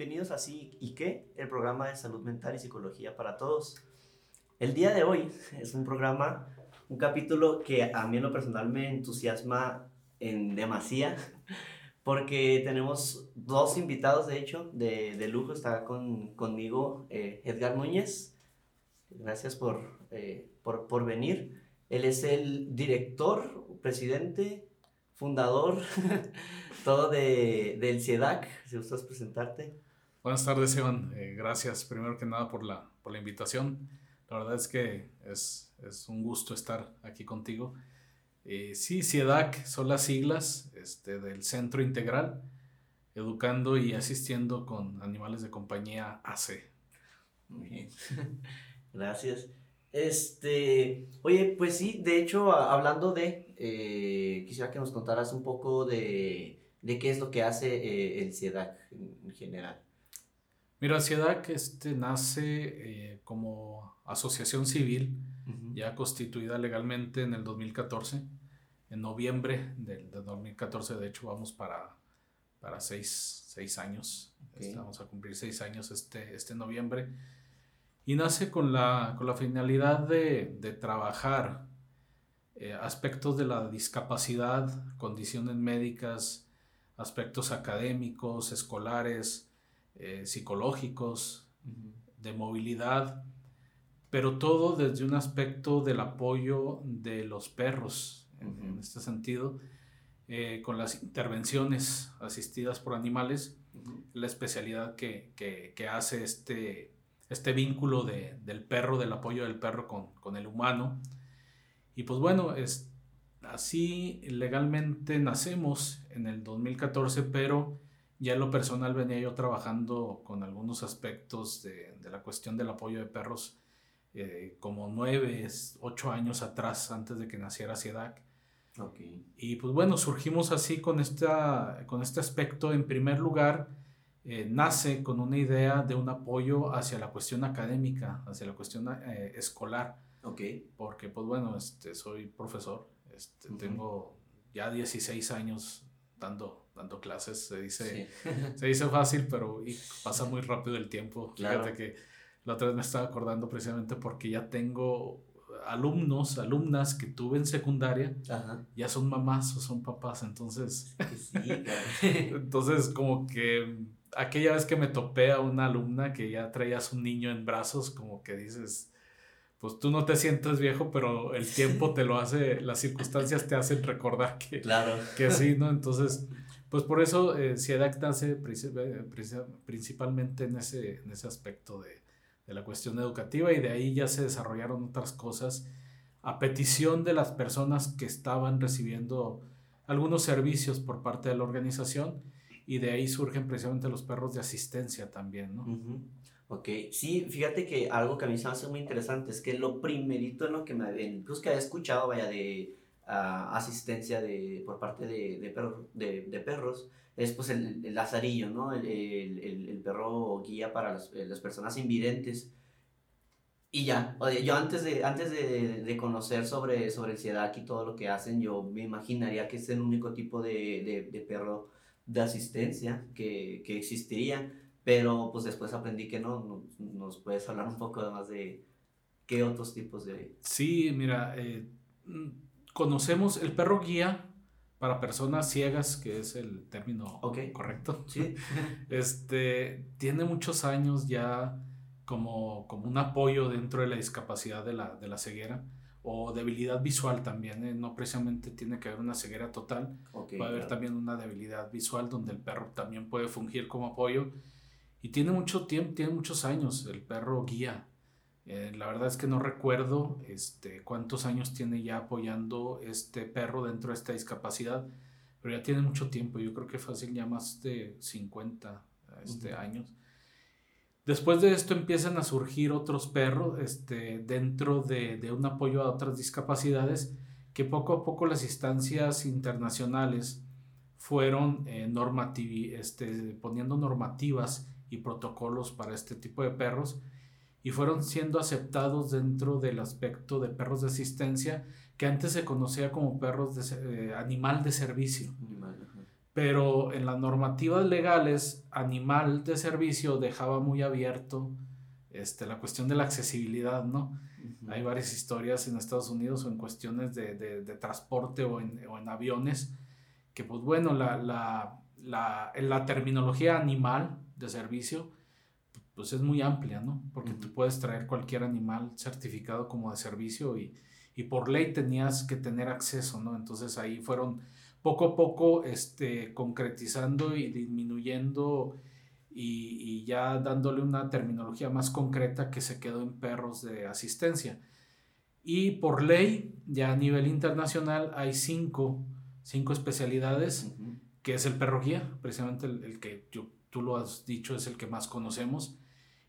bienvenidos a Sí y qué, el programa de salud mental y psicología para todos. El día de hoy es un programa, un capítulo que a mí en lo personal me entusiasma en demasía, porque tenemos dos invitados, de hecho, de, de lujo. Está con, conmigo eh, Edgar Núñez. Gracias por, eh, por, por venir. Él es el director, presidente, fundador, todo de, del CIEDAC. Si gustas presentarte. Buenas tardes, Iván. Eh, gracias primero que nada por la, por la invitación. La verdad es que es, es un gusto estar aquí contigo. Eh, sí, CIEDAC son las siglas este, del Centro Integral, educando y asistiendo con animales de compañía AC. Muy bien. Gracias. Este, oye, pues sí, de hecho, hablando de, eh, quisiera que nos contaras un poco de, de qué es lo que hace eh, el CIEDAC en, general. Mira, CIEDAC este, nace eh, como asociación civil, ya constituida legalmente en el 2014, en noviembre del, 2014, de hecho vamos para, para seis, seis años, vamos a cumplir seis años este, este noviembre. Y nace con la, con la finalidad de, de trabajar eh, aspectos de la discapacidad, condiciones médicas, aspectos académicos, escolares, eh, psicológicos, de movilidad, pero todo desde un aspecto del apoyo de los perros, en, este sentido, eh, con las intervenciones asistidas por animales, la especialidad que, que, que hace este, este vínculo de, del perro, del apoyo del perro con, con el humano. Y pues bueno, es, así legalmente nacemos en el 2014, pero ya en lo personal venía yo trabajando con algunos aspectos de, de la cuestión del apoyo de perros eh, como nueve, ocho años atrás, antes de que naciera CIEDAC. Okay. Y pues bueno, surgimos así con, esta, con este aspecto en primer lugar eh, nace con una idea de un apoyo hacia la cuestión académica, hacia la cuestión eh, escolar. Ok. Porque, pues bueno, este, soy profesor, este, tengo ya 16 años dando, dando clases, se dice, se dice fácil, pero pasa muy rápido el tiempo. Fíjate que la otra vez me estaba acordando precisamente porque ya tengo alumnos, alumnas que tuve en secundaria, ya son mamás o son papás, entonces, sí, entonces como que aquella vez que me topé a una alumna que ya traías un niño en brazos, como que dices, pues tú no te sientes viejo, pero el tiempo te lo hace, las circunstancias te hacen recordar que, claro. que sí, ¿no? Entonces, pues por eso eh, CIEDAC nace eh, principalmente en ese, en ese aspecto de, de la cuestión educativa y de ahí ya se desarrollaron otras cosas a petición de las personas que estaban recibiendo algunos servicios por parte de la organización y de ahí surgen precisamente los perros de asistencia también, ¿no? Ok, sí, fíjate que algo que a mí se me hace muy interesante es que lo primerito en lo que me, incluso que había escuchado, vaya, de asistencia de, por parte de, de, perro, de, de, perros, es pues el, el lazarillo, ¿no? El, el, el, perro guía para las, las personas invidentes. Y ya, yo antes de, antes de, conocer sobre, sobre el CIEDAC y todo lo que hacen, yo me imaginaría que es el único tipo de, perro de asistencia que, que, existiría, pero pues después aprendí que no, nos puedes hablar un poco más de qué otros tipos de... Sí, mira, eh, conocemos el perro guía para personas ciegas, que es el término correcto. Sí. este, tiene muchos años ya como, como un apoyo dentro de la discapacidad de la, de la ceguera o debilidad visual también, ¿eh? no precisamente tiene que haber una ceguera total, va a haber también una debilidad visual donde el perro también puede fungir como apoyo y tiene mucho tiempo, tiene muchos años el perro guía. Eh, la verdad es que no recuerdo este, cuántos años tiene ya apoyando este perro dentro de esta discapacidad, pero ya tiene mucho tiempo, yo creo que fácil ya más de 50 este, años. Después de esto empiezan a surgir otros perros este, dentro de, de, un apoyo a otras discapacidades que poco a poco las instancias internacionales fueron eh, este, poniendo normativas y protocolos para este tipo de perros y fueron siendo aceptados dentro del aspecto de perros de asistencia que antes se conocía como perros de eh, animal de servicio. pero en las normativas legales, animal de servicio dejaba muy abierto este, la cuestión de la accesibilidad, ¿no? Hay varias historias en Estados Unidos o en cuestiones de, de, transporte o en, o en, aviones, que pues bueno, la, la, la, la, terminología animal de servicio, pues es muy amplia, ¿no? Porque tú puedes traer cualquier animal certificado como de servicio y, y por ley tenías que tener acceso, ¿no? Entonces ahí fueron poco a poco este, concretizando y disminuyendo y, ya dándole una terminología más concreta que se quedó en perros de asistencia. Y por ley, ya a nivel internacional, hay cinco, cinco especialidades, que es el perro guía, precisamente el, que tú lo has dicho es el que más conocemos.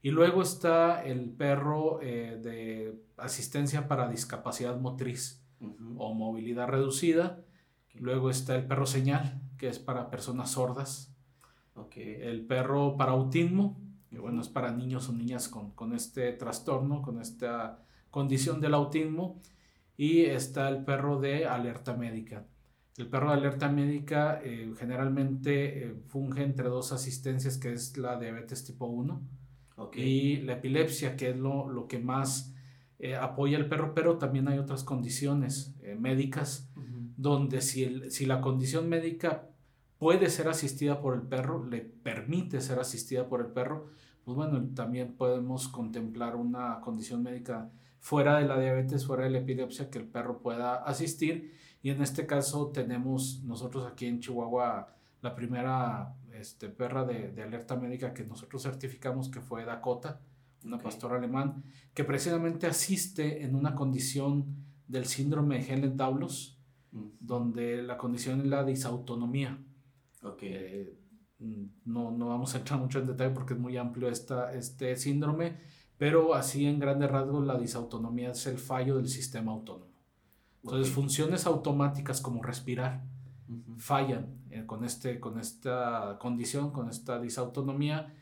Y luego está el perro eh, de asistencia para discapacidad motriz o movilidad reducida. Luego está el perro señal, que es para personas sordas el perro para autismo, que bueno, es para niños o niñas con, con este trastorno, con esta condición del autismo. Y está el perro de alerta médica. El perro de alerta médica eh, generalmente eh, funge entre dos asistencias, que es la diabetes tipo 1 y la epilepsia, que es lo, lo que más eh, apoya el perro, pero también hay otras condiciones médicas donde si, el, si la condición médica puede ser asistida por el perro, le permite ser asistida por el perro, pues bueno, también podemos contemplar una condición médica fuera de la diabetes, fuera de la epilepsia, que el perro pueda asistir. Y en este caso tenemos nosotros aquí en Chihuahua la primera este, perra de, alerta médica que nosotros certificamos, que fue Dakota, una pastora alemán, que precisamente asiste en una condición del síndrome de Helen-Daulos, mm. donde la condición es la disautonomía. Eh, no, no vamos a entrar mucho en detalle porque es muy amplio esta, este síndrome, pero así en grandes rasgos la disautonomía es el fallo del sistema autónomo. Entonces, funciones automáticas como respirar fallan eh, con, este, con esta condición, con esta disautonomía.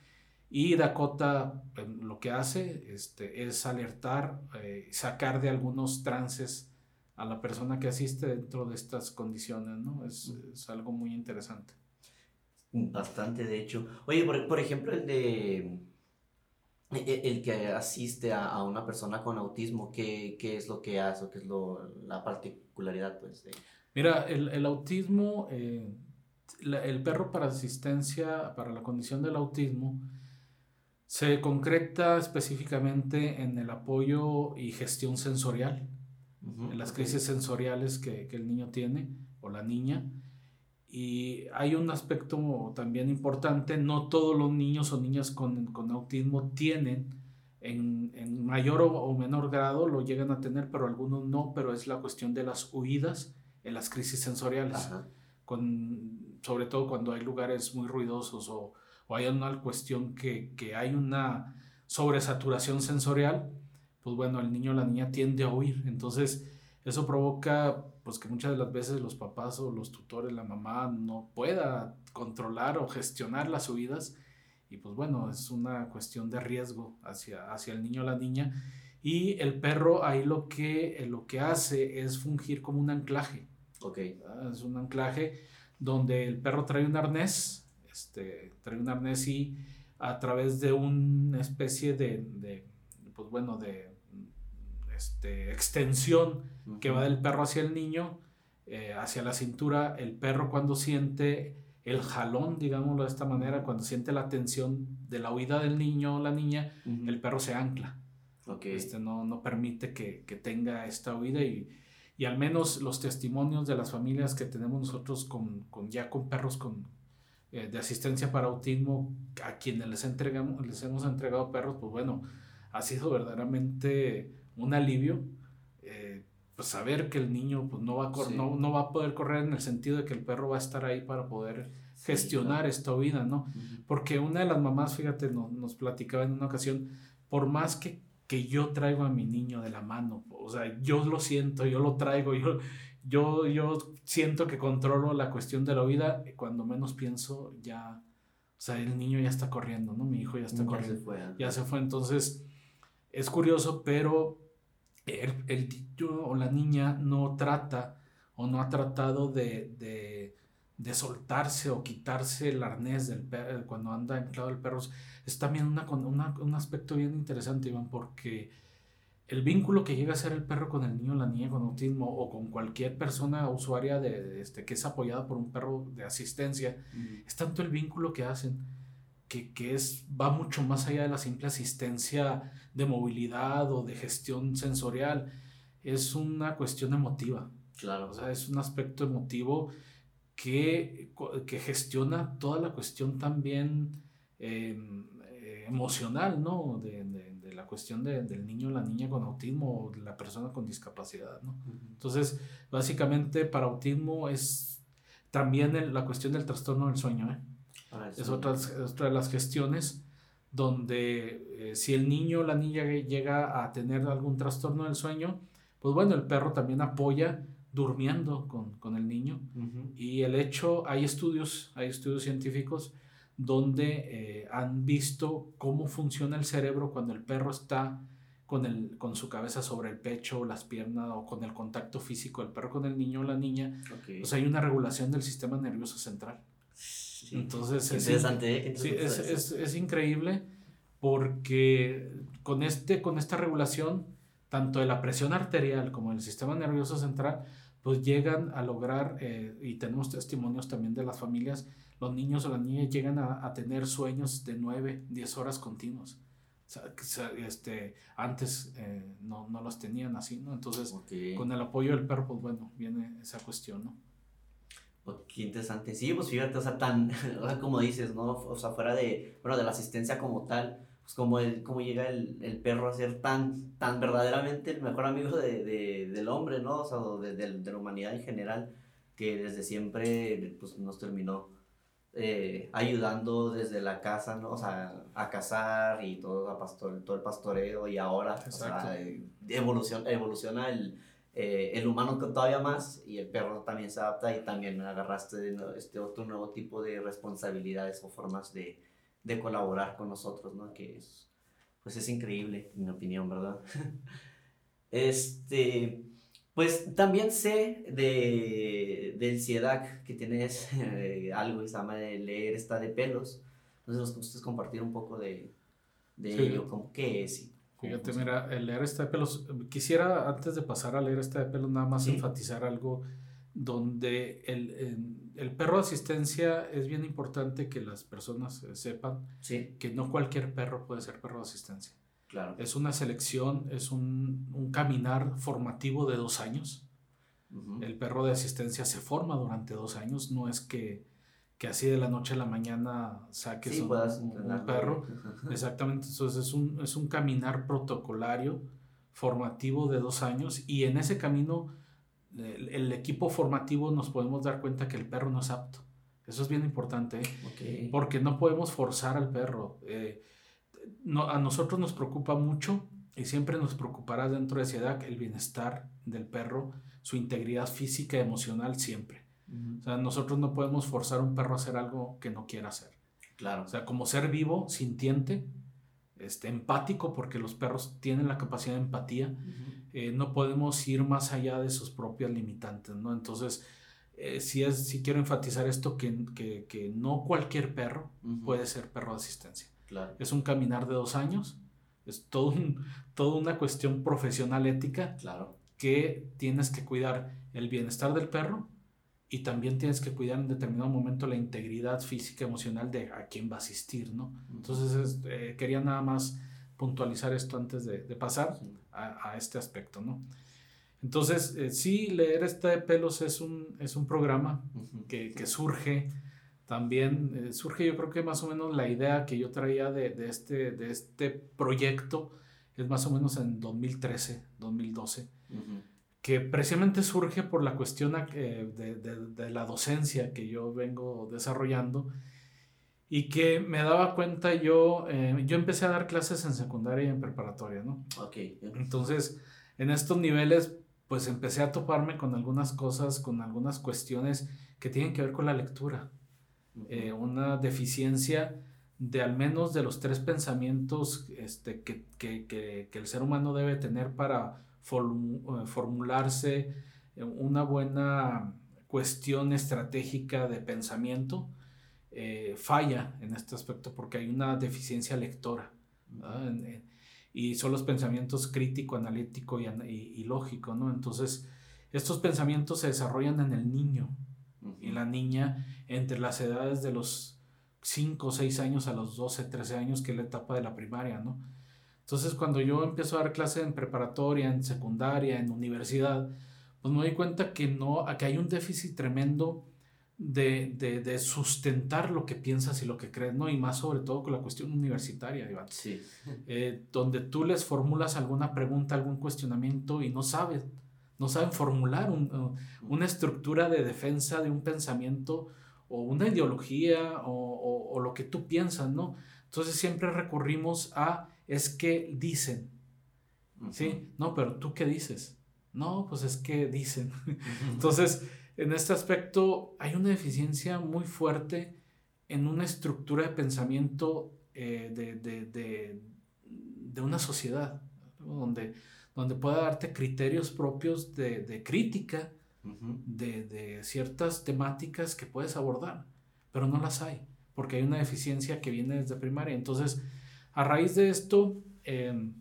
Y Dakota eh, lo que hace este, es alertar, sacar de algunos trances a la persona que asiste dentro de estas condiciones, ¿no? Es, es algo muy interesante. Bastante, de hecho. Oye, por, por ejemplo, el de. E, e, el, que asiste a, a, una persona con autismo, ¿qué, ¿qué, es lo que hace o qué es lo, la particularidad? Pues, Mira, el, el autismo, eh, el perro para asistencia para la condición del autismo, se concreta específicamente en el apoyo y gestión sensorial, en las crisis sensoriales que, que, el niño tiene o la niña. Y hay un aspecto también importante, no todos los niños o niñas con, con autismo tienen, en, en mayor o, menor grado lo llegan a tener, pero algunos no, pero es la cuestión de las huidas en las crisis sensoriales, con, sobre todo cuando hay lugares muy ruidosos o, o hay una cuestión que, que hay una sobresaturación sensorial, pues bueno, el niño o la niña tiende a huir, entonces eso provoca pues que muchas de las veces los papás o los tutores, la mamá no pueda controlar o gestionar las subidas y pues bueno, es una cuestión de riesgo hacia, hacia el niño o la niña. Y el perro ahí lo que, lo que hace es fungir como un anclaje. Ok. Es un anclaje donde el perro trae un arnés, este, trae un arnés y a través de una especie de, de pues bueno, de este, extensión que va del perro hacia el niño, eh, hacia la cintura. El perro cuando siente el jalón, digámoslo de esta manera, cuando siente la tensión de la huida del niño o la niña, el perro se ancla. Este, no, no permite que, que, tenga esta huida y, y, al menos los testimonios de las familias que tenemos nosotros con, con ya con perros con, eh, de asistencia para autismo, a quienes les, entregamos, les hemos entregado perros, pues bueno, ha sido verdaderamente un alivio, eh, pues saber que el niño pues, no, va a no, no, va a poder correr en el sentido de que el perro va a estar ahí para poder gestionar esta vida, ¿no? Porque una de las mamás, fíjate, nos platicaba en una ocasión, por más que, que yo traigo a mi niño de la mano, o sea, yo lo siento, yo lo traigo, yo, yo, yo siento que controlo la cuestión de la vida, cuando menos pienso ya, o sea, el niño ya está corriendo, ¿no? Mi hijo ya está corriendo. Se fue, ya se fue, entonces es curioso, pero el, niño o la niña no trata o no ha tratado de, de soltarse o quitarse el arnés del perro cuando anda anclado el perro es también una, una, un aspecto bien interesante, Iván, porque el vínculo que llega a ser el perro con el niño o la niña con autismo o con cualquier persona usuaria de, este, que es apoyada por un perro de asistencia, es tanto el vínculo que hacen que, que, es, va mucho más allá de la simple asistencia de movilidad o de gestión sensorial. Es una cuestión emotiva. Claro. O sea, es un aspecto emotivo que, que gestiona toda la cuestión también em, eh, emocional, ¿no? De, de, la cuestión de, del niño o la niña con autismo o de la persona con discapacidad, ¿no? Entonces, básicamente para autismo es también la cuestión del trastorno del sueño, ¿eh? Ah, es otra, otra, de las gestiones donde eh, si el niño o la niña llega a tener algún trastorno del sueño, pues bueno, el perro también apoya durmiendo con, con el niño. Y el hecho, hay estudios, hay estudios científicos donde eh, han visto cómo funciona el cerebro cuando el perro está con, el, con su cabeza sobre el pecho, las piernas o con el contacto físico del perro con el niño o la niña. Pues hay una regulación del sistema nervioso central. Entonces, es, interesante, ¿eh? sí, es, es, es, increíble porque con, este, con esta regulación, tanto de la presión arterial como del sistema nervioso central, pues llegan a lograr, eh, y tenemos testimonios también de las familias, los niños o las niñas llegan a, a tener sueños de 9, 10 horas continuos. O sea, este, antes eh, no, no los tenían así, ¿no? Entonces, con el apoyo del perro, pues bueno, viene esa cuestión, ¿no? qué interesante. Sí, pues fíjate, o sea, tan, o sea, como dices, ¿no? O sea, fuera de, bueno, de la asistencia como tal, pues como, el, como llega el, el perro a ser tan, tan verdaderamente el mejor amigo de, de, del hombre, ¿no? O sea, de, de, la humanidad en general, que desde siempre, pues, nos terminó eh, ayudando desde la casa, ¿no? O sea, a cazar y todo, a pastor, todo el pastoreo y ahora, o sea, evoluciona, evoluciona el eh, el humano todavía más y el perro también se adapta y también agarraste este otro nuevo tipo de responsabilidades o formas de, de colaborar con nosotros, ¿no? Que es, pues es increíble, en mi opinión, ¿verdad? este, pues también sé de, del CIEDAC que tienes eh, algo que se llama de leer esta de pelos. Entonces, ¿nos gustas compartir un poco de, de ello? ¿Cómo qué es? Fíjate, mira, el leer esta de pelos, quisiera antes de pasar a leer esta de pelos nada más enfatizar algo donde el, el, perro de asistencia es bien importante que las personas eh, sepan que no cualquier perro puede ser perro de asistencia. Claro. Es una selección, es un, un caminar formativo de dos años. El perro de asistencia se forma durante dos años, no es que que así de la noche a la mañana saques un, un, perro. Exactamente, entonces es un, es un caminar protocolario formativo de dos años y en ese camino el, equipo formativo nos podemos dar cuenta que el perro no es apto. Eso es bien importante, ¿eh? porque no podemos forzar al perro. Eh, no, a nosotros nos preocupa mucho y siempre nos preocupará dentro de SIDAC el bienestar del perro, su integridad física y emocional siempre. O sea, nosotros no podemos forzar a un perro a hacer algo que no quiera hacer. Claro. O sea, como ser vivo, sintiente, este, empático, porque los perros tienen la capacidad de empatía, eh, no podemos ir más allá de sus propias limitantes, ¿no? Entonces, eh, sí, es, sí quiero enfatizar esto, que, que, que no cualquier perro puede ser perro de asistencia. Claro. Es un caminar de dos años, es todo un, toda una cuestión profesional ética claro. que tienes que cuidar el bienestar del perro, y también tienes que cuidar en determinado momento la integridad física, emocional de a quién va a asistir, ¿no? Entonces, eh, quería nada más puntualizar esto antes de, de pasar a, a, este aspecto, ¿no? Entonces, eh, sí, leer este de pelos es un, es un programa que, que, surge también, eh, surge yo creo que más o menos la idea que yo traía de, de, este, de este proyecto es más o menos en 2013, 2012 que precisamente surge por la cuestión eh, de, de, la docencia que yo vengo desarrollando y que me daba cuenta yo, eh, yo empecé a dar clases en secundaria y en preparatoria, ¿no? Ok. Entonces, en estos niveles, pues empecé a toparme con algunas cosas, con algunas cuestiones que tienen que ver con la lectura. Eh, una deficiencia de al menos de los tres pensamientos este, que, que, que, que el ser humano debe tener para formularse eh, una buena cuestión estratégica de pensamiento eh, falla en este aspecto porque hay una deficiencia lectora. y son los pensamientos crítico, analítico y, lógico, ¿no? Entonces, estos pensamientos se desarrollan en el niño y la niña entre las edades de los 5 o 6 años a los 12, 13 años, que es la etapa de la primaria, ¿no? Entonces, cuando yo empiezo a dar clase en preparatoria, en secundaria, en universidad, pues me doy cuenta que, no, que hay un déficit tremendo de, de, de, sustentar lo que piensas y lo que crees, ¿no? Y más sobre todo con la cuestión universitaria, Iván. Sí. Eh, donde tú les formulas alguna pregunta, algún cuestionamiento y no sabes, no saben formular un, una estructura de defensa de un pensamiento o una ideología o, o, o, lo que tú piensas, ¿no? Entonces siempre recurrimos a, es que dicen, ¿sí? No, pero tú qué dices. No, pues es que dicen. Entonces, en este aspecto hay una deficiencia muy fuerte en una estructura de pensamiento eh, de, una sociedad, donde, donde pueda darte criterios propios de, crítica de, ciertas temáticas que puedes abordar, pero no las hay, porque hay una deficiencia que viene desde primaria. Entonces, a raíz de esto, em,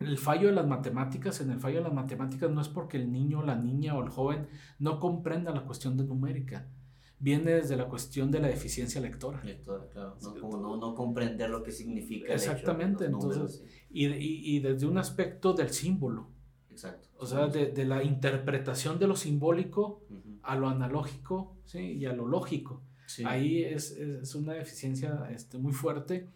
el fallo de las matemáticas, en el fallo de las matemáticas no es porque el niño, la niña o el joven no comprenda la cuestión de numérica. Viene desde la cuestión de la deficiencia lectora. Lectora, claro. No, como no, no, comprender lo que significa. Exactamente, entonces. y, y, y, desde un aspecto del símbolo. Exacto. O sea, de, de la interpretación de lo simbólico a lo analógico ¿sí? y a lo lógico. Ahí es, es, una deficiencia este, muy fuerte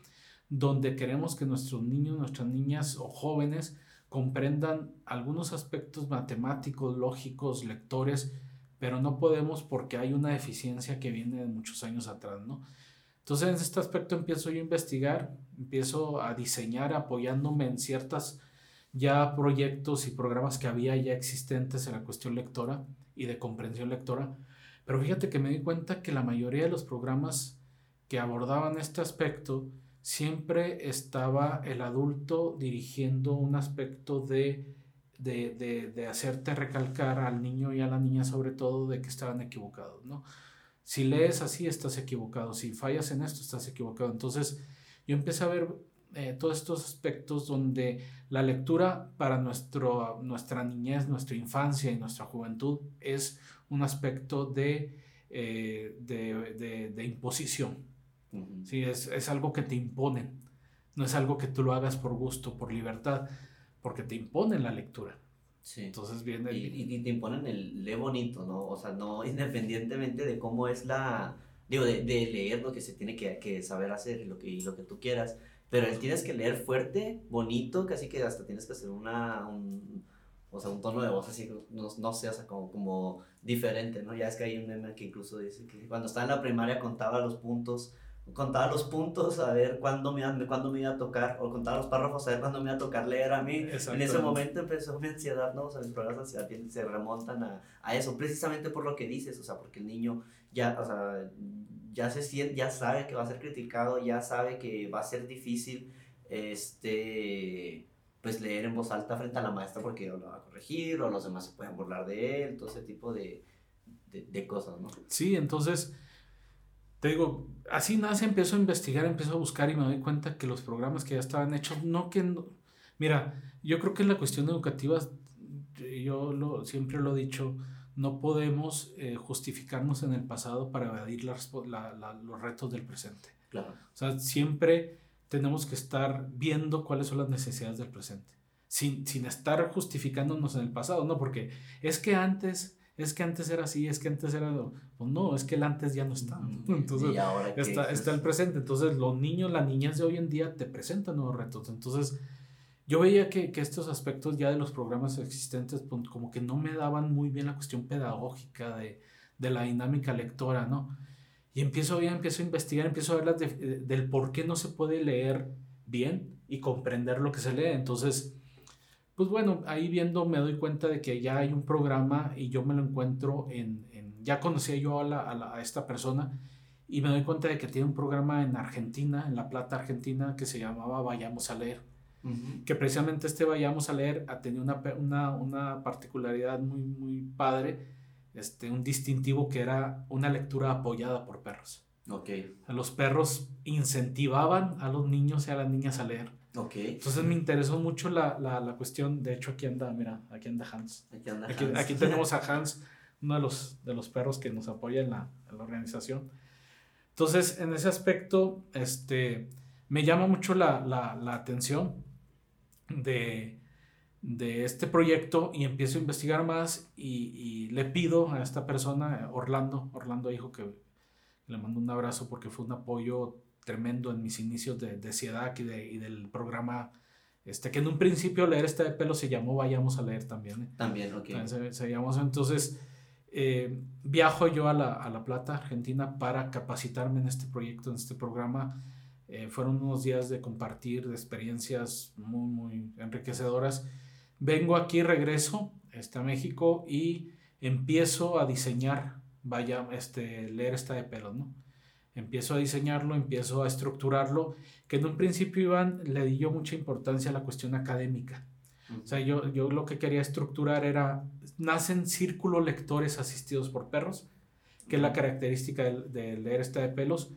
donde queremos que nuestros niños, nuestras niñas o jóvenes comprendan algunos aspectos matemáticos, lógicos, lectores, pero no podemos porque hay una deficiencia que viene de muchos años atrás, ¿no? Entonces, en este aspecto empiezo yo a investigar, empiezo a diseñar apoyándome en ciertas ya proyectos y programas que había ya existentes en la cuestión lectora y de comprensión lectora. Pero fíjate que me di cuenta que la mayoría de los programas que abordaban este aspecto siempre estaba el adulto dirigiendo un aspecto de, de, hacerte recalcar al niño y a la niña sobre todo de que estaban equivocados, ¿no? Si lees así, estás equivocado. Si fallas en esto, estás equivocado. Entonces, yo empecé a ver eh, todos estos aspectos donde la lectura para nuestro, nuestra niñez, nuestra infancia y nuestra juventud es un aspecto de, eh, de, de imposición. Sí, es, es, algo que te imponen. No es algo que tú lo hagas por gusto, por libertad, porque te imponen la lectura. Sí. Entonces viene... Y, y, te imponen el lee bonito, ¿no? O sea, no independientemente de cómo es la... Digo, de, de leer lo que se tiene que, que saber hacer y lo que, lo que tú quieras, pero tienes que leer fuerte, bonito, casi que hasta tienes que hacer una... Un, o sea, un tono de voz así, no, no sé, o sea, como, como diferente, ¿no? Ya es que hay un meme que incluso dice que cuando estaba en la primaria contaba los puntos contaba los puntos a ver cuándo me, cuándo me iba a tocar, o contaba los párrafos a ver cuándo me iba a tocar leer a mí. En ese momento empezó mi ansiedad, ¿no? O sea, mis problemas de ansiedad se remontan a, a, eso, precisamente por lo que dices, o sea, porque el niño ya, o sea, ya se siente, ya sabe que va a ser criticado, ya sabe que va a ser difícil, este, pues leer en voz alta frente a la maestra porque lo va a corregir, o los demás se pueden burlar de él, todo ese tipo de, de, de cosas, ¿no? Sí, entonces te digo, así nace, empiezo a investigar, empiezo a buscar y me doy cuenta que los programas que ya estaban hechos, no que... mira, yo creo que en la cuestión educativa, yo lo, siempre lo he dicho, no podemos eh, justificarnos en el pasado para evadir los retos del presente. Claro. O sea, siempre tenemos que estar viendo cuáles son las necesidades del presente, sin, sin estar justificándonos en el pasado, ¿no? Porque es que antes es que antes era así, es que antes era... Pues no, es que el antes ya no está. Entonces, está, está el presente. Entonces, los niños, las niñas de hoy en día te presentan nuevos retos. Entonces, yo veía que, que estos aspectos ya de los programas existentes, pues, como que no me daban muy bien la cuestión pedagógica de, de la dinámica lectora, ¿no? Y empiezo, ya empiezo a investigar, empiezo a ver del por qué no se puede leer bien y comprender lo que se lee. Entonces, pues bueno, ahí viendo me doy cuenta de que ya hay un programa y yo me lo encuentro en, ya conocía yo a, la, a, esta persona y me doy cuenta de que tiene un programa en Argentina, en La Plata, Argentina, que se llamaba Vayamos a leer. Que precisamente este Vayamos a leer ha tenido una, una, una, particularidad muy, muy padre, este, un distintivo que era una lectura apoyada por perros. Ok. Los perros incentivaban a los niños y a las niñas a leer. Ok. Entonces me interesó mucho la, la, la cuestión, de hecho aquí anda, mira, aquí anda Hans. Aquí anda Hans. aquí tenemos a Hans, uno de los, de los perros que nos apoya en la, en la organización. Entonces, en ese aspecto, este, me llama mucho la, la, la atención de, de este proyecto y empiezo a investigar más y, y le pido a esta persona, Orlando, Orlando dijo que le mando un abrazo porque fue un apoyo tremendo en mis inicios de, de CIEDAC y, de, y del programa, este, que en un principio leer este de pelo se llamó Vayamos a leer también. ¿eh? También, ok. También se, se llamó. Entonces, eh, viajo yo a la, a la Plata, Argentina, para capacitarme en este proyecto, en este programa. Eh, fueron unos días de compartir, de experiencias muy, muy enriquecedoras. Vengo aquí, regreso este, a México y empiezo a diseñar, vaya, este, leer esta de pelos, ¿no? Empiezo a diseñarlo, empiezo a estructurarlo, que en un principio, Iván, le di yo mucha importancia a la cuestión académica. O sea, yo, yo lo que quería estructurar era, nacen círculos lectores asistidos por perros, que es la característica de, de leer esta de pelos,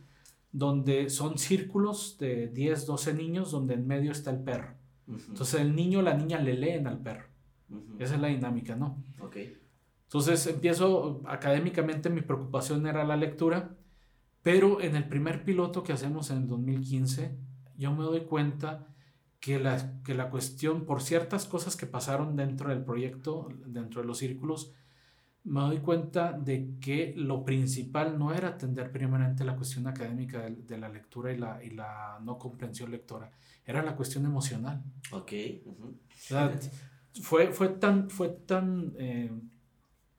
donde son círculos de 10, 12 niños, donde en medio está el perro. Entonces el niño o la niña le leen al perro. Esa es la dinámica, ¿no? Ok. Entonces empiezo, académicamente mi preocupación era la lectura, pero en el primer piloto que hacemos en el 2015, yo me doy cuenta que la, que la cuestión, por ciertas cosas que pasaron dentro del proyecto, dentro de los círculos, me doy cuenta de que lo principal no era atender primeramente la cuestión académica de, de la lectura y la, y la no comprensión lectora, era la cuestión emocional. Ok. ujú. O sea, fue, fue tan, fue tan, eh,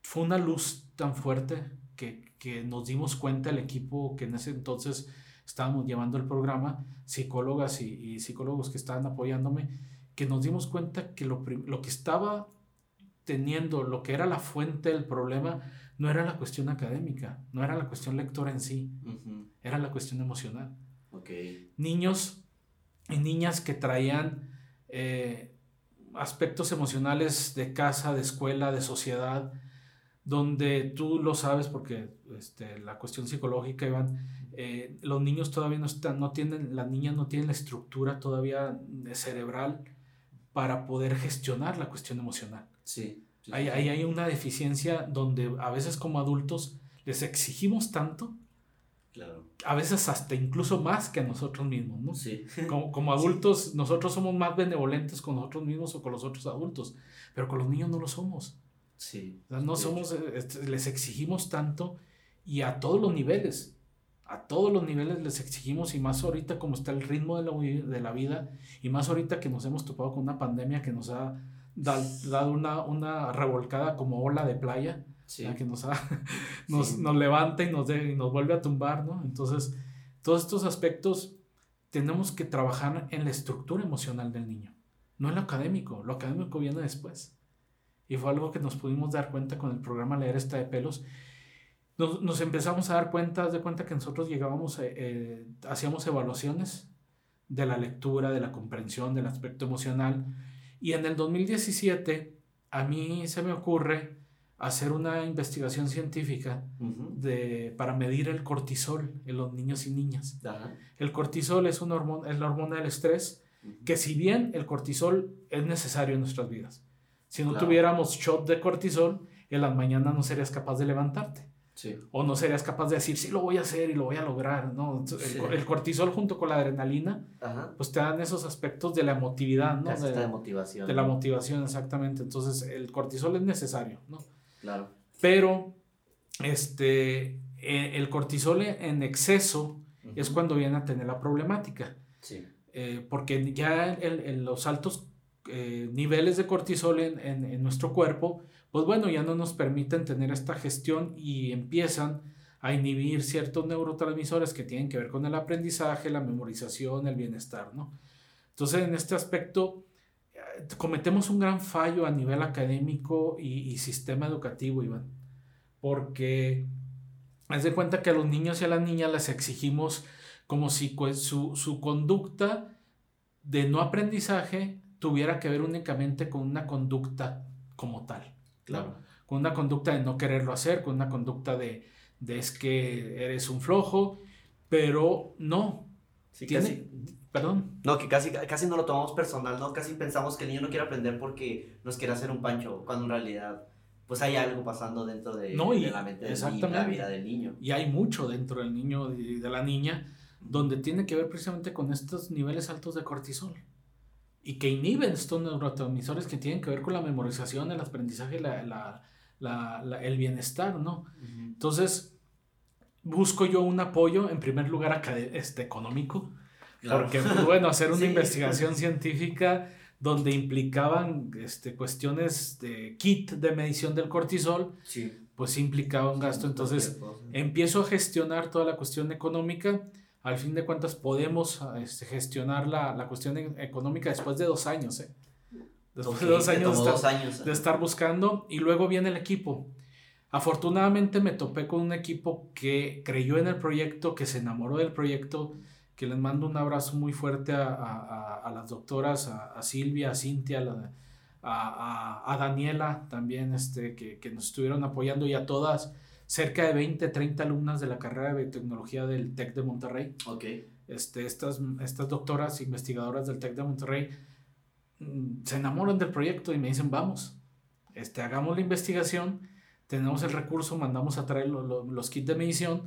fue una luz tan fuerte que, que nos dimos cuenta el equipo que en ese entonces estábamos llevando el programa, psicólogas y, y psicólogos que estaban apoyándome, que nos dimos cuenta que lo, lo que estaba teniendo, lo que era la fuente del problema, no era la cuestión académica, no era la cuestión lectora en sí, era la cuestión emocional. Niños y niñas que traían eh, aspectos emocionales de casa, de escuela, de sociedad, donde tú lo sabes porque este, la cuestión psicológica, Iván, eh, los niños todavía no están, no tienen, las niñas no tienen la estructura todavía cerebral para poder gestionar la cuestión emocional. Sí. sí, Ahí, sí. ahí hay una deficiencia donde a veces como adultos les exigimos tanto, Claro. a veces hasta incluso más que a nosotros mismos, ¿no? Sí. Como, como adultos, nosotros somos más benevolentes con nosotros mismos o con los otros adultos, pero con los niños no lo somos. Sí. No somos, eh, este, les exigimos tanto y a todos los niveles, a todos los niveles les exigimos y más ahorita como está el ritmo de la, de la vida y más ahorita que nos hemos topado con una pandemia que nos ha da- dado una, una revolcada como ola de playa, Sí. que nos, ha- nos, Sí. nos levanta y nos, de- y nos vuelve a tumbar, ¿no? Entonces, todos estos aspectos tenemos que trabajar en la estructura emocional del niño, no en lo académico, lo académico viene después. Y fue algo que nos pudimos dar cuenta con el programa Leer esta de pelos. Nos, nos empezamos a dar cuenta, de cuenta que nosotros llegábamos, eh, eh, hacíamos evaluaciones de la lectura, de la comprensión, del aspecto emocional. Y en el 2017 a mí se me ocurre hacer una investigación científica de, para medir el cortisol en los niños y niñas. El cortisol es, una hormona, es la hormona del estrés, que si bien el cortisol es necesario en nuestras vidas, si no Claro. tuviéramos shot de cortisol, en las mañanas no serías capaz de levantarte. Sí. O no serías capaz de decir, sí, lo voy a hacer y lo voy a lograr. ¿no? Sí. el, el cortisol junto con la adrenalina, Ajá. pues te dan esos aspectos de la emotividad, ¿no? De, de motivación. de la motivación, exactamente. Entonces, el cortisol es necesario, ¿no? Claro. Pero este, eh, el cortisol en exceso es cuando viene a tener la problemática. Sí. Eh, porque ya el- el- los altos eh, niveles de cortisol en, en- en nuestro cuerpo, pues bueno, ya no nos permiten tener esta gestión y empiezan a inhibir ciertos neurotransmisores que tienen que ver con el aprendizaje, la memorización, el bienestar, ¿no? Entonces, en este aspecto, eh, cometemos un gran fallo a nivel académico y, y sistema educativo, Iván, porque haz de cuenta que a los niños y a las niñas les exigimos como si pues, su, su conducta de no aprendizaje tuviera que ver únicamente con una conducta como tal. Claro. con una conducta de no quererlo hacer, con una conducta de, de es que eres un flojo, pero no. Sí, tiene, casi- perdón. No, que casi, casi no lo tomamos personal, ¿no? Casi pensamos que el niño no quiere aprender porque nos quiere hacer un pancho, cuando en realidad, pues hay algo pasando dentro de, No, y- de la mente del niño, la vida del niño. Y hay mucho dentro del niño y de la niña donde tiene que ver precisamente con estos niveles altos de cortisol y que inhiben estos neurotransmisores que tienen que ver con la memorización, el aprendizaje, la, la- la- el bienestar, ¿no? Ujú. Entonces, busco yo un apoyo, en primer lugar, este, económico, Claro. porque, pues, bueno, hacer una Sí. investigación científica donde implicaban este, cuestiones de kit de medición del cortisol, Sí. pues implicaba un gasto. Entonces, empiezo a gestionar toda la cuestión económica. Al fin de cuentas, podemos este, gestionar la, la cuestión económica después de dos años. ¿eh? Después de dos años, de estar, de buscando. Y luego viene el equipo. Afortunadamente me topé con un equipo que creyó en el proyecto, que se enamoró del proyecto, que les mando un abrazo muy fuerte a, a- a- las doctoras, a, a Silvia, a Cintia, a, la- a- a- a Daniela también, este, que, que nos estuvieron apoyando y a todas, cerca de 20, 30 alumnas de la carrera de biotecnología del TEC de Monterrey Ok. este, estas, estas doctoras investigadoras del TEC de Monterrey mm, se enamoran del proyecto y me dicen, vamos, este, hagamos la investigación, tenemos el recurso, mandamos a traer lo- lo- los kits de medición.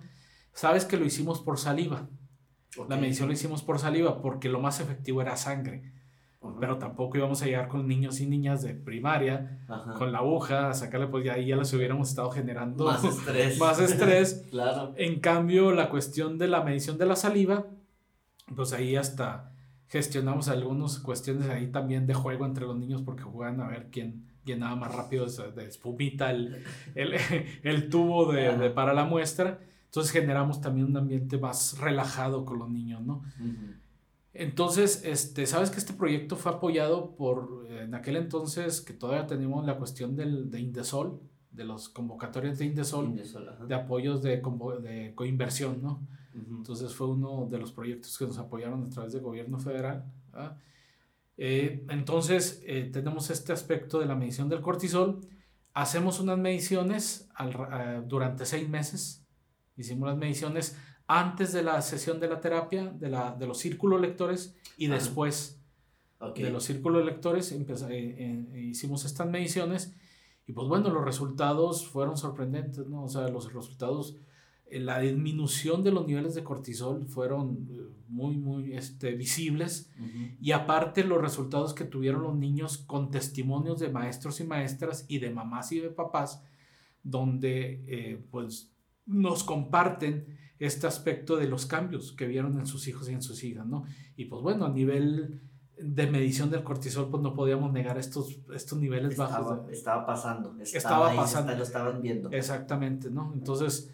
Sabes que lo hicimos por saliva. La medición la hicimos por saliva porque lo más efectivo era sangre. Pero tampoco íbamos a llegar con niños y niñas de primaria, Ajá. con la aguja, a sacarle, pues ya ahí ya les hubiéramos estado generando Más estrés. más estrés. claro. En cambio, la cuestión de la medición de la saliva, pues ahí hasta gestionamos algunas cuestiones ahí también de juego entre los niños porque juegan a ver quién llenaba más rápido de, espumita el, el, el tubo de, de- para la muestra. Entonces generamos también un ambiente más relajado con los niños, ¿no? Ujú. Entonces, este, sabes que este proyecto fue apoyado por, eh, en aquel entonces, que todavía teníamos la cuestión del, de Indesol, de los convocatorias de Indesol, de apoyos de, de coinversión, ¿no? Entonces fue uno de los proyectos que nos apoyaron a través del gobierno federal. Eh, entonces eh, tenemos este aspecto de la medición del cortisol. Hacemos unas mediciones al eh, durante seis meses. Hicimos las mediciones antes de la sesión de la terapia, de, la, de los círculos lectores y Ajá. después de los círculos lectores eh, eh, hicimos estas mediciones y pues bueno, los resultados fueron sorprendentes, ¿no? O sea, los resultados, eh, la disminución de los niveles de cortisol fueron muy, muy este, visibles y aparte los resultados que tuvieron los niños con testimonios de maestros y maestras y de mamás y de papás, donde pues nos comparten este aspecto de los cambios que vieron en sus hijos y en sus hijas, ¿no? Y pues bueno, a nivel de medición del cortisol, pues no podíamos negar estos, estos niveles bajos. Estaba, de- estaba pasando. Estaba, Estaba ahí, pasando. está- Lo estaban viendo. Exactamente, ¿no? Entonces,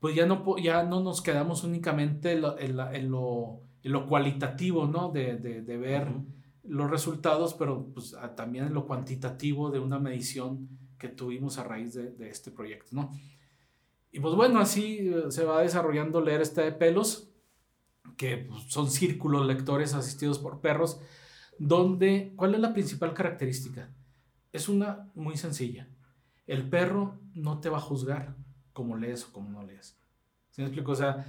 pues ya no, ya no nos quedamos únicamente en lo, en la- en lo, en lo cualitativo, ¿no? De, de, de ver Ujú. los resultados, pero pues a- también en lo cuantitativo de una medición que tuvimos a raíz de, de este proyecto, ¿no? Y pues bueno, así eh, se va desarrollando leer este de pelos, que pues, son círculos lectores asistidos por perros, donde, ¿cuál es la principal característica? Es una muy sencilla. El perro no te va a juzgar como lees o como no lees. ¿Sí me explico? O sea,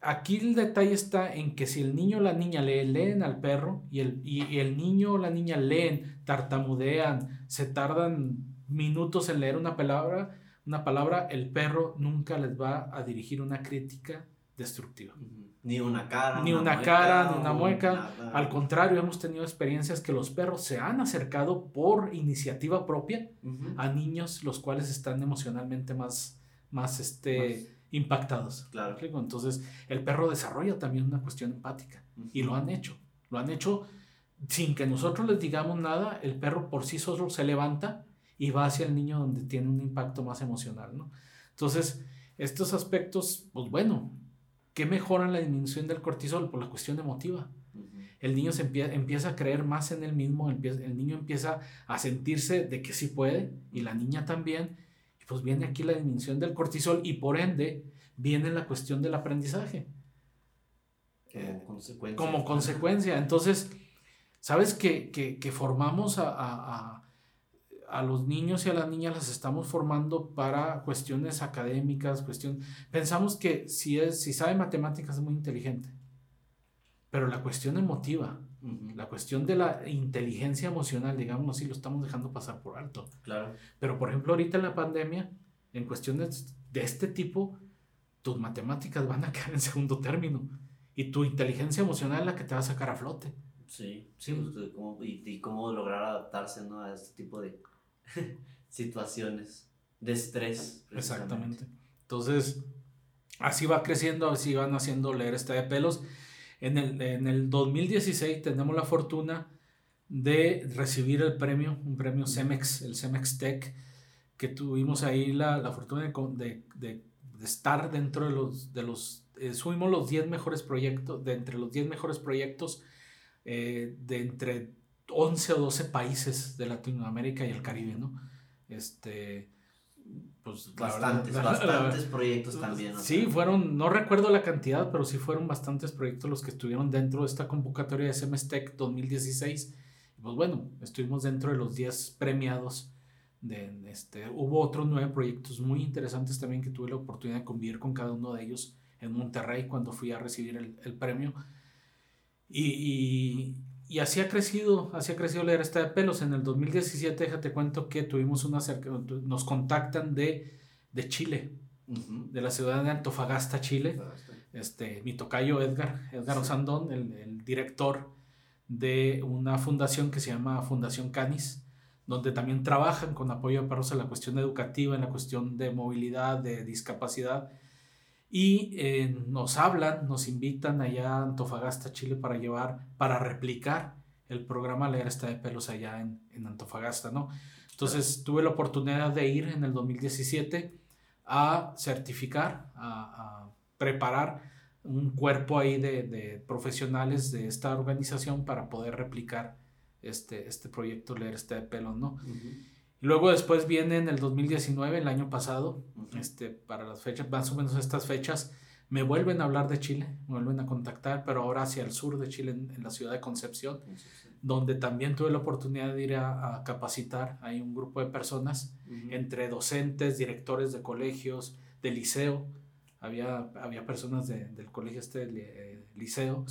aquí el detalle está en que si el niño o la niña lee, leen al perro y el, y, y el niño o la niña leen, tartamudean, se tardan minutos en leer una palabra, una palabra, el perro nunca les va a dirigir una crítica destructiva. Ni una cara. Ni una cara, ni una mueca. nada. Al contrario, hemos tenido experiencias que los perros se han acercado por iniciativa propia a niños los cuales están emocionalmente más, más este, impactados. Claro. Entonces, el perro desarrolla también una cuestión empática y lo han hecho. Lo han hecho sin que nosotros les digamos nada, el perro por sí solo se levanta y va hacia el niño donde tiene un impacto más emocional, ¿no? Entonces, estos aspectos, pues bueno, ¿qué mejoran la disminución del cortisol? Por la cuestión emotiva el niño se empie- empieza a creer más en él mismo, el, niño empieza a sentirse de que sí puede y la niña también. Y pues viene aquí la disminución del cortisol y por ende viene la cuestión del aprendizaje Como consecuencia. como consecuencia. Entonces, ¿sabes que, que, que formamos a, a- a- a los niños y a las niñas las estamos formando para cuestiones académicas, cuestión, pensamos que si, es, si sabe matemáticas es muy inteligente, pero la cuestión emotiva, la cuestión de la inteligencia emocional, digamos así, lo estamos dejando pasar por alto. Claro. Pero por ejemplo, ahorita en la pandemia, en cuestiones de este tipo, tus matemáticas van a quedar en segundo término y tu inteligencia emocional es la que te va a sacar a flote. Sí, sí, pues, y, cómo lograr adaptarse ¿no? a este tipo de situaciones de estrés. Exactamente. Entonces, así va creciendo, así van haciendo leer esta de pelos. En el, en el 2016 tenemos la fortuna de recibir el premio, un premio CEMEX, el CEMEX Tech, que tuvimos ahí la, la fortuna de, de, de, estar dentro de los, de los eh, subimos los 10 mejores proyectos, de entre los 10 mejores proyectos eh, de entre 11 o 12 países de Latinoamérica y el Caribe, ¿no? Este, pues bastantes, bastantes proyectos también. Sí, fueron, no recuerdo la cantidad, pero sí fueron bastantes proyectos los que estuvieron dentro de esta convocatoria de SMSTEC 2016. Pues bueno, estuvimos dentro de los 10 premiados. De, este, hubo otros nueve proyectos muy interesantes también que tuve la oportunidad de convivir con cada uno de ellos en Monterrey cuando fui a recibir el, el premio. Y, y, así ha crecido, así ha crecido leer esta de pelos. En el 2017, déjate cuento que tuvimos una nos contactan de, de Chile, de la ciudad de Antofagasta, Chile. Este, mi tocayo Edgar, Edgar Osandón, el, el, director de una fundación que se llama Fundación Canis, donde también trabajan con apoyo a perros en la cuestión educativa, en la cuestión de movilidad, de discapacidad y eh, nos hablan, nos invitan allá a Antofagasta, Chile, para llevar, para replicar el programa Leer esta de pelos allá en, en Antofagasta, ¿no? Entonces tuve la oportunidad de ir en el 2017 a certificar, a, a preparar un cuerpo ahí de, de, profesionales de esta organización para poder replicar este, este proyecto Leer esta de pelos, ¿no? Luego después viene en el 2019, el año pasado, este, para las fechas, más o menos estas fechas, me vuelven a hablar de Chile, me vuelven a contactar, pero ahora hacia el sur de Chile, en, la ciudad de Concepción, donde también tuve la oportunidad de ir a, capacitar. Hay un grupo de personas, entre docentes, directores de colegios, de liceo, había, había personas del colegio este eh, liceo,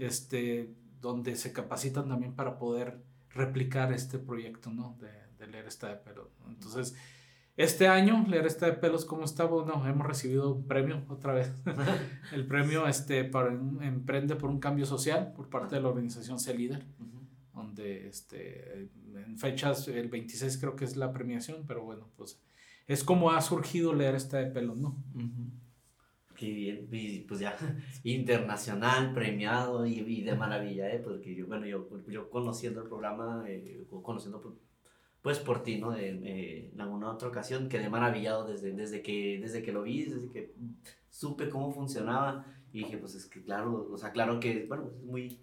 este, donde se capacitan también para poder replicar este proyecto, ¿no? De, de leer esta de pelos. Entonces, este año, leer esta de pelos, ¿cómo está? Bueno, hemos recibido un premio otra vez. el premio este, para Emprende por un Cambio Social por parte de la organización C Líder, donde este, en fechas, el 26 creo que es la premiación, pero bueno, pues es como ha surgido leer esta de pelos, ¿no? Qué bien, y pues ya internacional, premiado y, de maravilla, ¿eh? Porque yo, bueno, yo, yo conociendo el programa, eh, conociendo pues por ti, ¿no? De, en alguna otra ocasión quedé maravillado desde, desde, que, desde que lo vi, desde que supe cómo funcionaba y dije, pues es que claro, o sea, claro que, bueno, es muy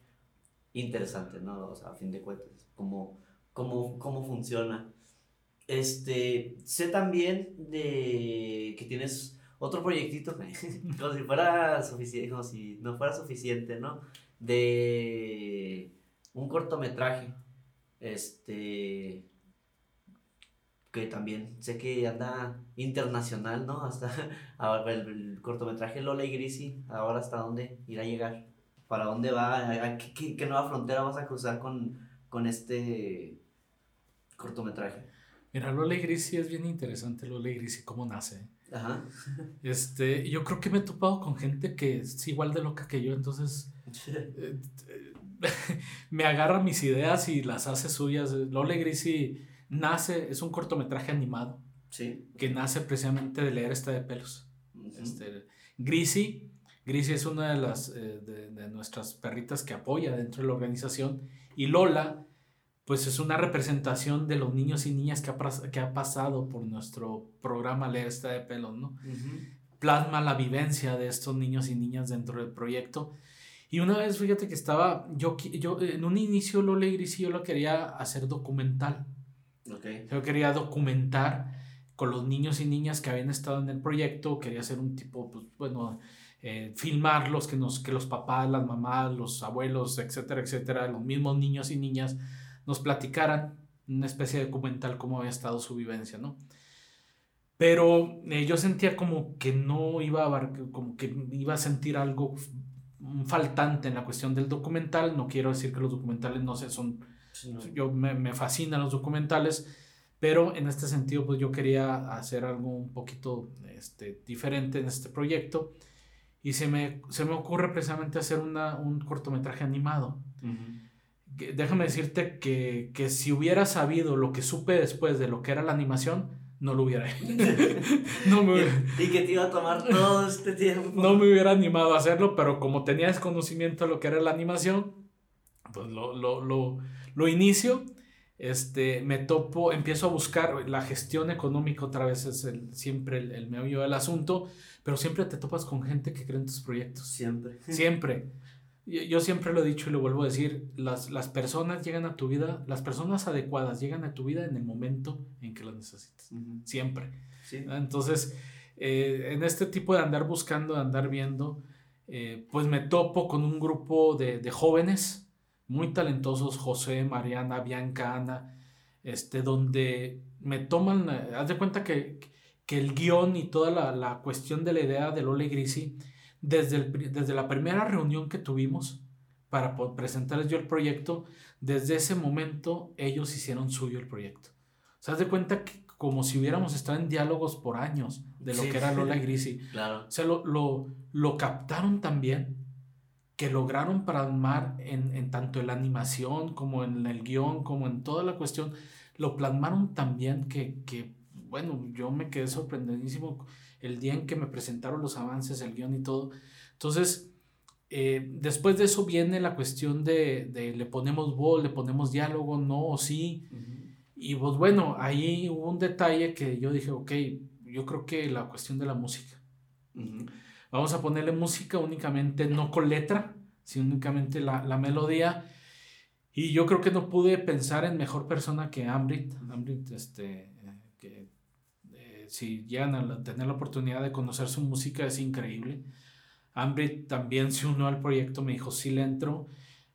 interesante, ¿no? O sea, a fin de cuentas, cómo, cómo, cómo funciona. Este, sé también de que tienes otro proyectito, como si fuera suficiente, como si no fuera suficiente, ¿no? De un cortometraje, este, que también sé que anda internacional, ¿no? Hasta ahora el, cortometraje Lola y Grisi, ahora hasta dónde irá a llegar, para dónde va, ¿A qué, qué, nueva frontera vas a cruzar con, con este cortometraje. Mira, Lola y Grisi es bien interesante, Lola y Grisi, cómo nace. Ajá. Este, yo creo que me he topado con gente que es igual de loca que yo, entonces eh, me agarra mis ideas y las hace suyas. Lola y Grisi nace, es un cortometraje animado. Sí. Que nace precisamente de leer esta de pelos. este, Grisi, Grisi es una de las eh, de, nuestras perritas que apoya dentro de la organización. Y Lola, pues es una representación de los niños y niñas que ha, que ha pasado por nuestro programa Leer esta de pelos, ¿no? Plasma la vivencia de estos niños y niñas dentro del proyecto. Y una vez, fíjate que estaba, yo, yo en un inicio Lola y Grisi yo lo quería hacer documental. Yo quería documentar con los niños y niñas que habían estado en el proyecto, quería hacer un tipo, pues, bueno, eh, filmarlos, que, nos, que los papás, las mamás, los abuelos, etcétera, etcétera, los mismos niños y niñas nos platicaran una especie de documental cómo había estado su vivencia, ¿no? Pero eh, yo sentía como que no iba a como que iba a sentir algo faltante en la cuestión del documental. No quiero decir que los documentales no sé, son... Yo me, me fascinan los documentales, pero en este sentido pues yo quería hacer algo un poquito este, diferente en este proyecto y se me, se me ocurre precisamente hacer una, un cortometraje animado. Déjame decirte que, que, si hubiera sabido lo que supe después de lo que era la animación, no lo hubiera hecho. no me y, que te iba a tomar todo este tiempo. No me hubiera animado a hacerlo, pero como tenía desconocimiento de lo que era la animación, pues lo, lo, lo, lo inicio. Este, me topo, empiezo a buscar la gestión económica, otra vez es el, siempre el, el meollo del asunto pero siempre te topas con gente que cree en tus proyectos. Siempre. Siempre. Yo siempre lo he dicho y lo vuelvo a decir, las, las personas llegan a tu vida, las personas adecuadas llegan a tu vida en el momento en que las necesitas. Siempre. Entonces, eh, en este tipo de andar buscando, de andar viendo, eh, pues me topo con un grupo de, de, jóvenes muy talentosos, José, Mariana, Bianca, Ana, este, donde me toman, eh, haz de cuenta que que el guion y toda la, la cuestión de la idea de Lola y Grisi, desde, el, desde la primera reunión que tuvimos para presentarles yo el proyecto, desde ese momento ellos hicieron suyo el proyecto. O sea, haz de cuenta que como si hubiéramos estado en diálogos por años de lo que era Lola y Grisi. Claro. O sea, lo, lo, lo captaron también que lograron plasmar en, en tanto en la animación como en el guion, como en toda la cuestión, lo plasmaron también que, que bueno, yo me quedé sorprendidísimo el día en que me presentaron los avances, el guion y todo. Entonces, eh, después de eso viene la cuestión de, de, le ponemos voz, le ponemos diálogo, no o sí. Y pues bueno, ahí hubo un detalle que yo dije, ok, yo creo que la cuestión de la música. Vamos a ponerle música únicamente, no con letra, sino únicamente la, la, melodía. Y yo creo que no pude pensar en mejor persona que Ambrit. Ambrit, este, si llegan a tener la oportunidad de conocer su música, es increíble. Ambrit también se unió al proyecto, me dijo, sí le entro.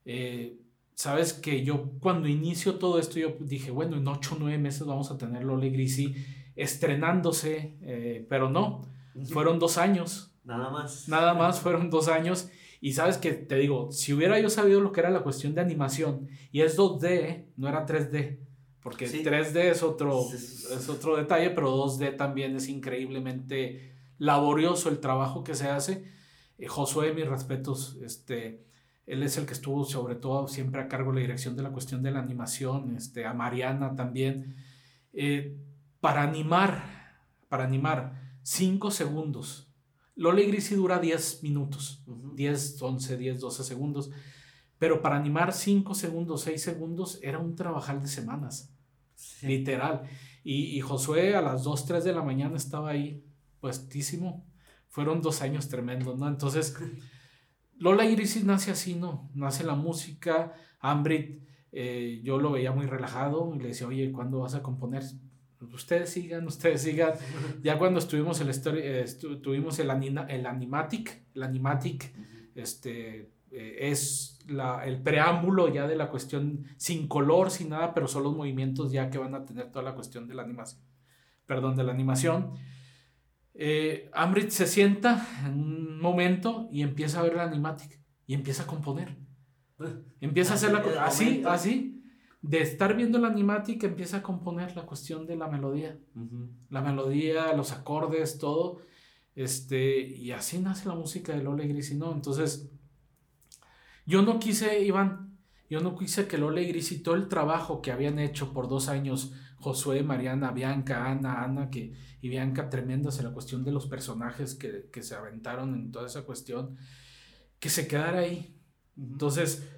Eh, Sabes que yo cuando inicio todo esto, yo dije, bueno, en 8 o 9 meses vamos a tener Lole Grisi estrenándose, eh, pero no, fueron dos años. Nada más. Nada más, fueron dos años. Y sabes que te digo, si hubiera yo sabido lo que era la cuestión de animación, y es 2D, no era 3D, porque 3D es otro, es otro detalle, pero 2D también es increíblemente laborioso el trabajo que se hace. Eh, Josué, mis respetos, este, él es el que estuvo sobre todo siempre a cargo de la dirección de la cuestión de la animación, este, a Mariana también. Eh, para animar, para animar 5 segundos. Lola y Grisi dura 10 minutos, 10, 11, 10, 12 segundos. Pero para animar 5 segundos, 6 segundos, era un trabajar de semanas. Literal. Y, y, Josué a las 2, 3 de la mañana estaba ahí, puestísimo. Fueron dos años tremendos, ¿no? Entonces, Lola Iris nace así, ¿no? Nace la música. Ambrit, eh, yo lo veía muy relajado y le decía, oye, ¿cuándo vas a componer? Ustedes sigan, ustedes sigan. Ya cuando estuvimos el, eh, tuvimos el, el Animatic, el Animatic, este eh, es la, el preámbulo ya de la cuestión sin color, sin nada, pero son los movimientos ya que van a tener toda la cuestión de la animación. Perdón, de la animación. Eh, Ambrit se sienta en un momento y empieza a ver la animatic y empieza a componer. Empieza a hacer la así, así. De estar viendo la animatic empieza a componer la cuestión de la melodía. La melodía, los acordes, todo. Este, y así nace la música de Lola y ¿no? Entonces, yo no quise, Iván, yo no quise que Lola y Gris y todo el trabajo que habían hecho por dos años, Josué, Mariana, Bianca, Ana, Ana, que, y Bianca tremendas en la cuestión de los personajes que, que se aventaron en toda esa cuestión, que se quedara ahí. Entonces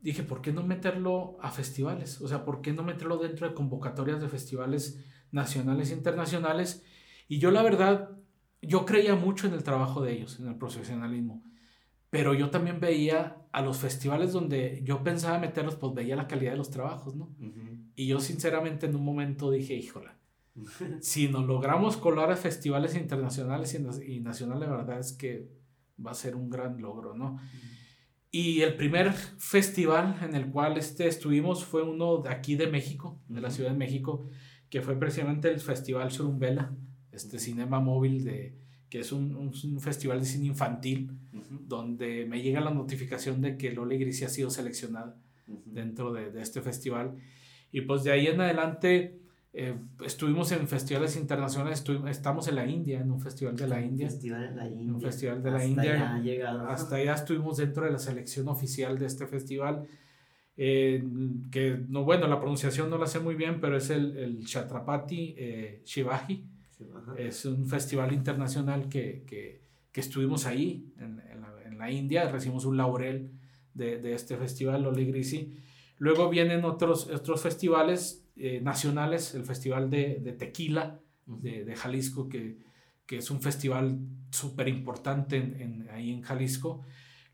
dije, ¿por qué no meterlo a festivales? O sea, ¿por qué no meterlo dentro de convocatorias de festivales nacionales e internacionales? Y yo la verdad, yo creía mucho en el trabajo de ellos, en el profesionalismo pero yo también veía a los festivales donde yo pensaba meterlos, pues veía la calidad de los trabajos, ¿no? Y yo sinceramente en un momento dije, híjola, si nos logramos colar a festivales internacionales y, nacionales, la verdad es que va a ser un gran logro, ¿no? Y el primer festival en el cual este, estuvimos fue uno de aquí de México, de la Ciudad de México, que fue precisamente el Festival Surumbela, este cinema móvil de, que es un, un, festival de cine infantil, donde me llega la notificación de que Lola Grisi ha sido seleccionada dentro de, de, este festival. Y pues de ahí en adelante eh, estuvimos en festivales internacionales, estamos en la India, en un festival de la India. Festival en la India. Un festival de la India. Hasta allá estuvimos dentro de la selección oficial de este festival. Eh, que, no, bueno, la pronunciación no la sé muy bien, pero es el, el Chhatrapati eh, Shivaji. Es un festival internacional que, que, que estuvimos ahí, en, en, la, en, la, India. Recibimos un laurel de, de este festival, Loli Grisi. Luego vienen otros, otros festivales eh, nacionales, el Festival de, de Tequila de, de, Jalisco, que, que, es un festival súper importante en, ahí en Jalisco.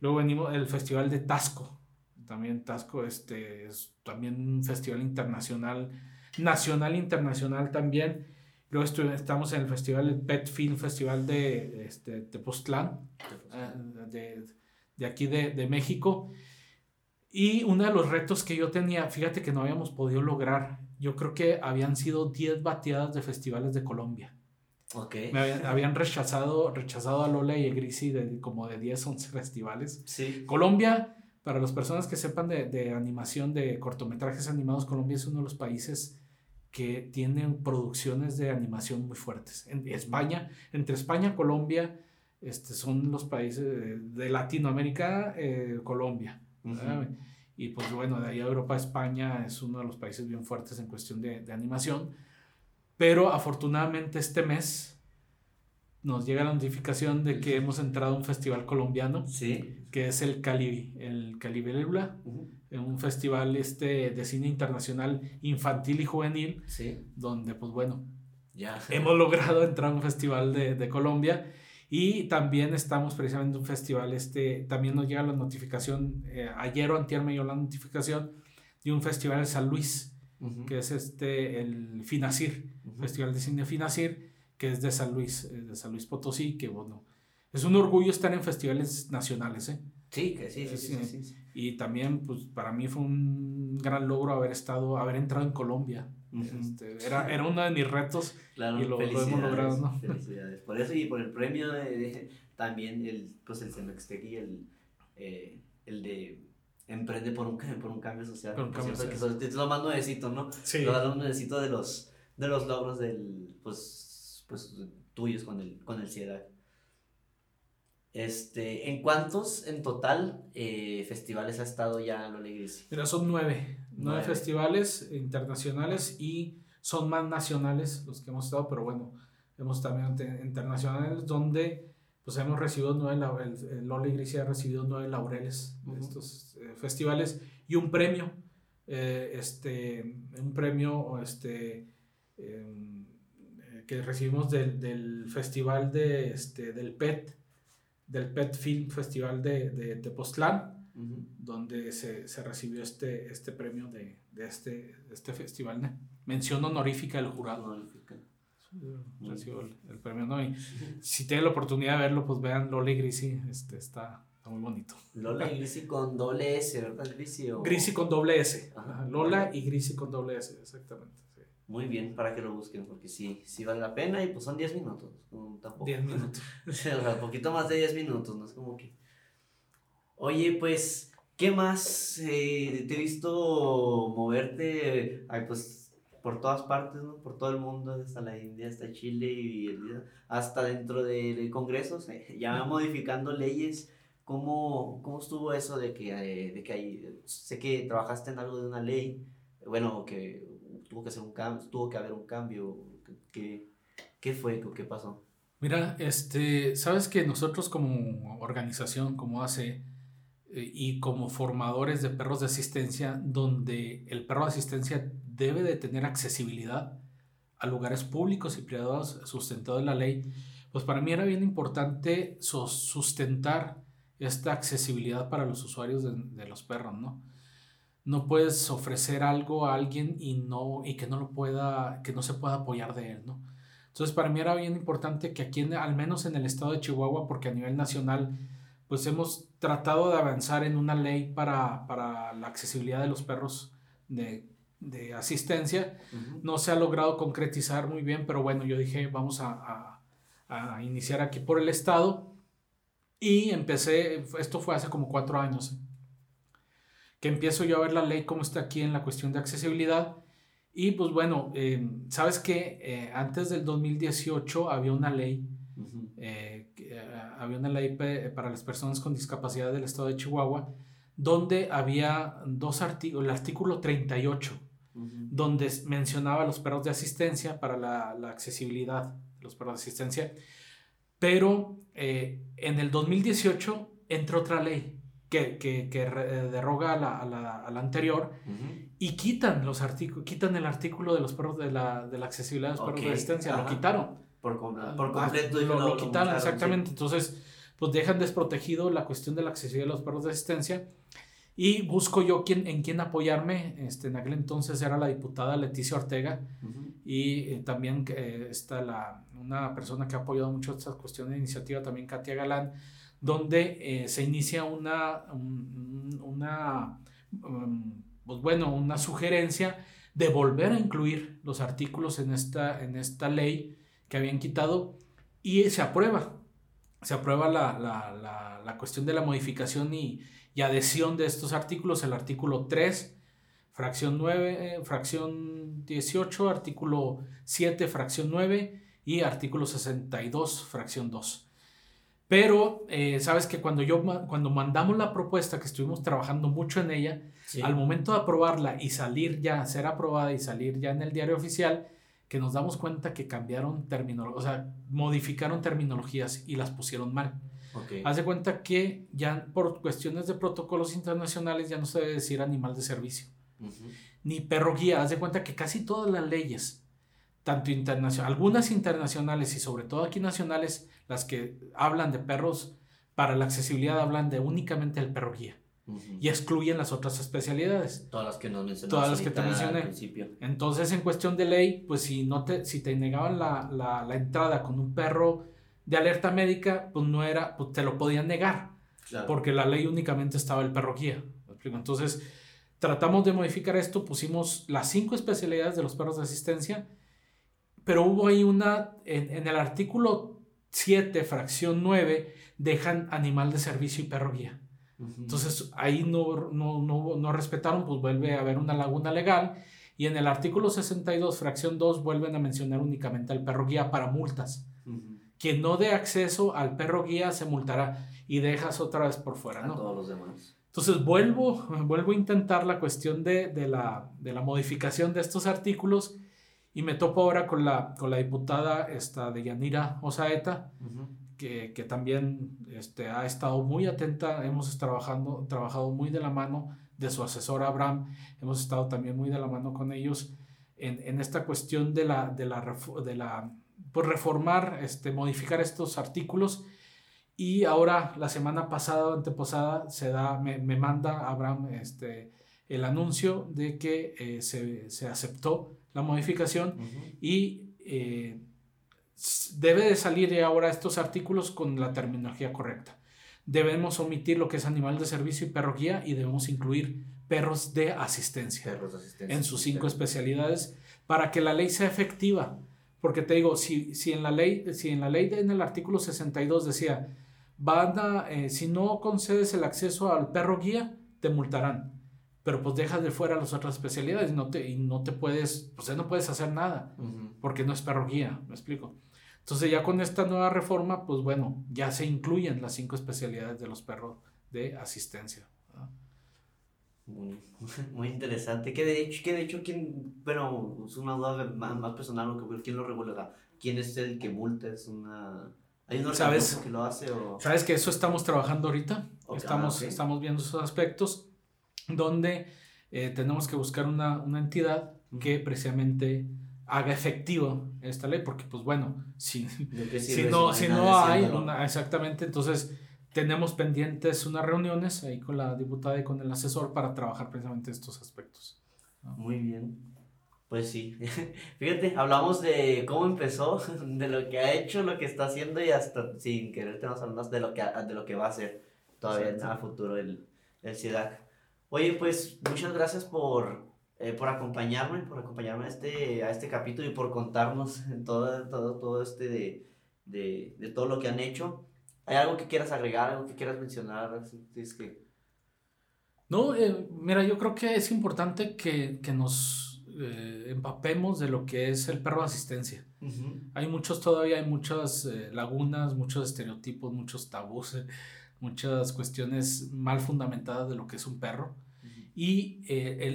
Luego venimos el Festival de Tasco, también Tasco este, es también un festival internacional, nacional internacional también. Luego estamos en el festival, el Pet Film Festival de este, Tepoztlán, eh, de, de, aquí de, de México. Y uno de los retos que yo tenía, fíjate que no habíamos podido lograr yo creo que habían sido 10 bateadas de festivales de Colombia. Ok. Me habían, rechazado, rechazado a Lola y a Grisi de como de 10, 11 festivales. Sí. Colombia, para las personas que sepan de, de, animación, de cortometrajes animados, Colombia es uno de los países que tienen producciones de animación muy fuertes. En España, entre España y Colombia, este, son los países de, Latinoamérica, eh, Colombia. Y pues bueno, de ahí a Europa, España es uno de los países bien fuertes en cuestión de, de animación. Pero afortunadamente este mes nos llega la notificación de que hemos entrado a un festival colombiano, sí. que es el Cali, el Calibélula, en un festival este de cine internacional infantil y juvenil, sí. donde pues bueno, ya. hemos logrado entrar a un festival de, de Colombia y también estamos precisamente en un festival, este, también nos llega la notificación, eh, ayer o antier me llegó la notificación de un festival de San Luis, que es este, el Finacir, Festival de Cine Finacir, que es de San Luis, eh, de San Luis Potosí, que bueno, es un orgullo estar en festivales nacionales, ¿eh? Sí, que sí, sí, sí, sí, sí, Y también, pues, para mí fue un gran logro haber estado, haber entrado en Colombia. Este, era, era uno de mis retos claro, y lo, lo, hemos logrado, ¿no? Felicidades. Por eso y por el premio de, de, también el, pues el Semextegui, el, eh, el de Emprende por un, por un cambio social. Por un cambio social. Que es lo más nuevecito, ¿no? Sí. Lo más nuevecito de los, de los logros del, pues, pues tuyos con el, con el CIEDAC. Este, ¿En cuántos en total eh, festivales ha estado ya Loli Grisi? Mira, son nueve, nueve, nueve, festivales internacionales y son más nacionales los que hemos estado, pero bueno, hemos también internacionales donde pues hemos recibido nueve, el, el Loli Grisi ha recibido nueve laureles de uh -huh. estos eh, festivales y un premio, eh, este, un premio este, em, que recibimos del, del festival de, este, del PET, del Pet Film Festival de, de Tepoztlán, uh -huh. donde se, se, recibió este, este premio de, de este, este festival. ¿no? Mención honorífica del jurado. Honorífica. Recibió el, el, premio, ¿no? Y si tienen la oportunidad de verlo, pues vean Lola y Grisi, este, está, está muy bonito. Lola y Grisi con doble S, ¿verdad? Grisi, o... Grisi con doble S. Ajá. Lola y Grisi con doble S, exactamente. Muy bien, para que lo busquen, porque sí, sí vale la pena y pues son 10 minutos. Tampoco. 10 minutos. o sea, un poquito más de 10 minutos, ¿no? Es como que... Oye, pues, ¿qué más? Eh, te he visto moverte, ay, pues, por todas partes, ¿no? Por todo el mundo, hasta la India, hasta Chile y hasta dentro de, de congresos, eh, ya modificando leyes. ¿Cómo, ¿Cómo estuvo eso de que, eh, de que hay, sé que trabajaste en algo de una ley, bueno, que tuvo que hacer un cambio, tuvo que haber un cambio, ¿qué, qué fue, qué pasó? Mira, este, sabes que nosotros como organización, como hace y como formadores de perros de asistencia, donde el perro de asistencia debe de tener accesibilidad a lugares públicos y privados sustentados en la ley, pues para mí era bien importante sustentar esta accesibilidad para los usuarios de, de los perros, ¿no? No puedes ofrecer algo a alguien y no y que no lo pueda que no se pueda apoyar de él no entonces para mí era bien importante que aquí en, al menos en el estado de Chihuahua porque a nivel nacional pues hemos tratado de avanzar en una ley para, para la accesibilidad de los perros de, de asistencia. No se ha logrado concretizar muy bien, pero bueno, yo dije, vamos a, a, a, iniciar aquí por el Estado. Y empecé, esto fue hace como cuatro años, que empiezo yo a ver la ley como está aquí en la cuestión de accesibilidad. Y pues bueno, eh, sabes que eh, antes del 2018 había una ley eh, eh, había una ley para las personas con discapacidad del estado de Chihuahua, donde había dos artículos, el artículo 38, donde mencionaba los perros de asistencia para la, la, accesibilidad, los perros de asistencia, pero en el 2018 entró otra ley que, que, que derroga a la, a la, a la anterior y quitan los artículos, quitan el artículo de los perros de la, de la accesibilidad de los perros de asistencia, lo quitaron. Por, por completo. lo, lo, quitaron, exactamente. Entonces, pues dejan desprotegido la cuestión de la accesibilidad de los perros de asistencia. Y busco yo quién, en quién apoyarme. Este, en aquel entonces era la diputada Leticia Ortega y eh, también eh, está la, una persona que ha apoyado mucho esta cuestión de iniciativa, también Katia Galán, donde eh, se inicia una, una um, pues bueno, una sugerencia de volver a incluir los artículos en esta, en esta ley que habían quitado y se aprueba. Se aprueba la, la, la, cuestión de la modificación y, y, adhesión de estos artículos, el artículo 3, fracción 9, fracción 18, artículo 7, fracción 9 y artículo 62, fracción 2. Pero, eh, sabes que cuando yo, cuando mandamos la propuesta, que estuvimos trabajando mucho en ella, al momento de aprobarla y salir ya, ser aprobada y salir ya en el diario oficial, que nos damos cuenta que cambiaron terminologías, o sea, modificaron terminologías y las pusieron mal. Okay. Haz de cuenta que ya por cuestiones de protocolos internacionales ya no se debe decir animal de servicio, ni perro guía. Haz de cuenta que casi todas las leyes, tanto internacionales, algunas internacionales y sobre todo aquí nacionales, las que hablan de perros para la accesibilidad hablan de únicamente el perro guía y excluyen las otras especialidades. Todas las que nos mencionaste. Todas las que te mencioné. Al principio. Entonces, en cuestión de ley, pues si, no te, si te negaban la, la, la entrada con un perro de alerta médica, pues no era, pues te lo podían negar, porque la ley únicamente estaba el perro guía. Entonces, tratamos de modificar esto, pusimos las cinco especialidades de los perros de asistencia, pero hubo ahí una, en, en el artículo 7, fracción 9, dejan animal de servicio y perro guía. Entonces ahí no, no, no, no, respetaron, pues vuelve a haber una laguna legal. Y en el artículo 62, fracción 2, vuelven a mencionar únicamente al perro guía para multas. Quien no dé acceso al perro guía se multará y dejas otra vez por fuera, ¿no? todos los demás. Entonces vuelvo, vuelvo a intentar la cuestión de, de, la, de la modificación de estos artículos y me topo ahora con la, con la diputada esta, de Yanira Osaeta, que, que, también este, ha estado muy atenta, hemos trabajando, trabajado muy de la mano de su asesor Abraham, hemos estado también muy de la mano con ellos en, en esta cuestión de la, de la, de la pues reformar, este, modificar estos artículos. Y ahora, la semana pasada o antepasada, se da, me, me, manda Abraham este, el anuncio de que eh, se, se, aceptó la modificación y eh, debe de salir ahora estos artículos con la terminología correcta. Debemos omitir lo que es animal de servicio y perro guía y debemos incluir perros de asistencia, perros de asistencia en sus cinco especialidades para que la ley sea efectiva. Porque te digo, si, si en la ley, si en la ley en el artículo 62 decía, van a, eh, si no concedes el acceso al perro guía, te multarán. Pero pues dejas de fuera las otras especialidades y no te, y no te puedes, pues no puedes hacer nada, porque no es perro guía, me explico. Entonces ya con esta nueva reforma, pues bueno, ya se incluyen las cinco especialidades de los perros de asistencia. Muy, muy, interesante. Que de hecho, que de hecho ¿quién, bueno, es una duda más, más personal, ¿quién lo regula? ¿Quién es el que multa? Es una... ¿Hay un ¿Sabes, que lo hace? O... Sabes que eso estamos trabajando ahorita. estamos, okay. estamos viendo esos aspectos donde eh, tenemos que buscar una, una entidad que precisamente haga efectivo esta ley, porque pues bueno, si, si no, si no hay una, exactamente, entonces tenemos pendientes unas reuniones ahí con la diputada y con el asesor para trabajar precisamente estos aspectos. Muy bien. Pues sí, fíjate, hablamos de cómo empezó, de lo que ha hecho, lo que está haciendo y hasta sin querer tenemos hablando de lo que, de lo que va a hacer. todavía en a futuro el, el CIDAC. Oye, pues muchas gracias por, eh, por acompañarme, por acompañarme a este, a este capítulo y por contarnos todo, todo, todo este de, de, de todo lo que han hecho. ¿Hay algo que quieras agregar, algo que quieras mencionar? Es que... No, eh, mira, yo creo que es importante que, que nos eh, empapemos de lo que es el perro de asistencia. Hay muchos todavía, hay muchas eh, lagunas, muchos estereotipos, muchos tabús, muchas cuestiones mal fundamentadas de lo que es un perro. Y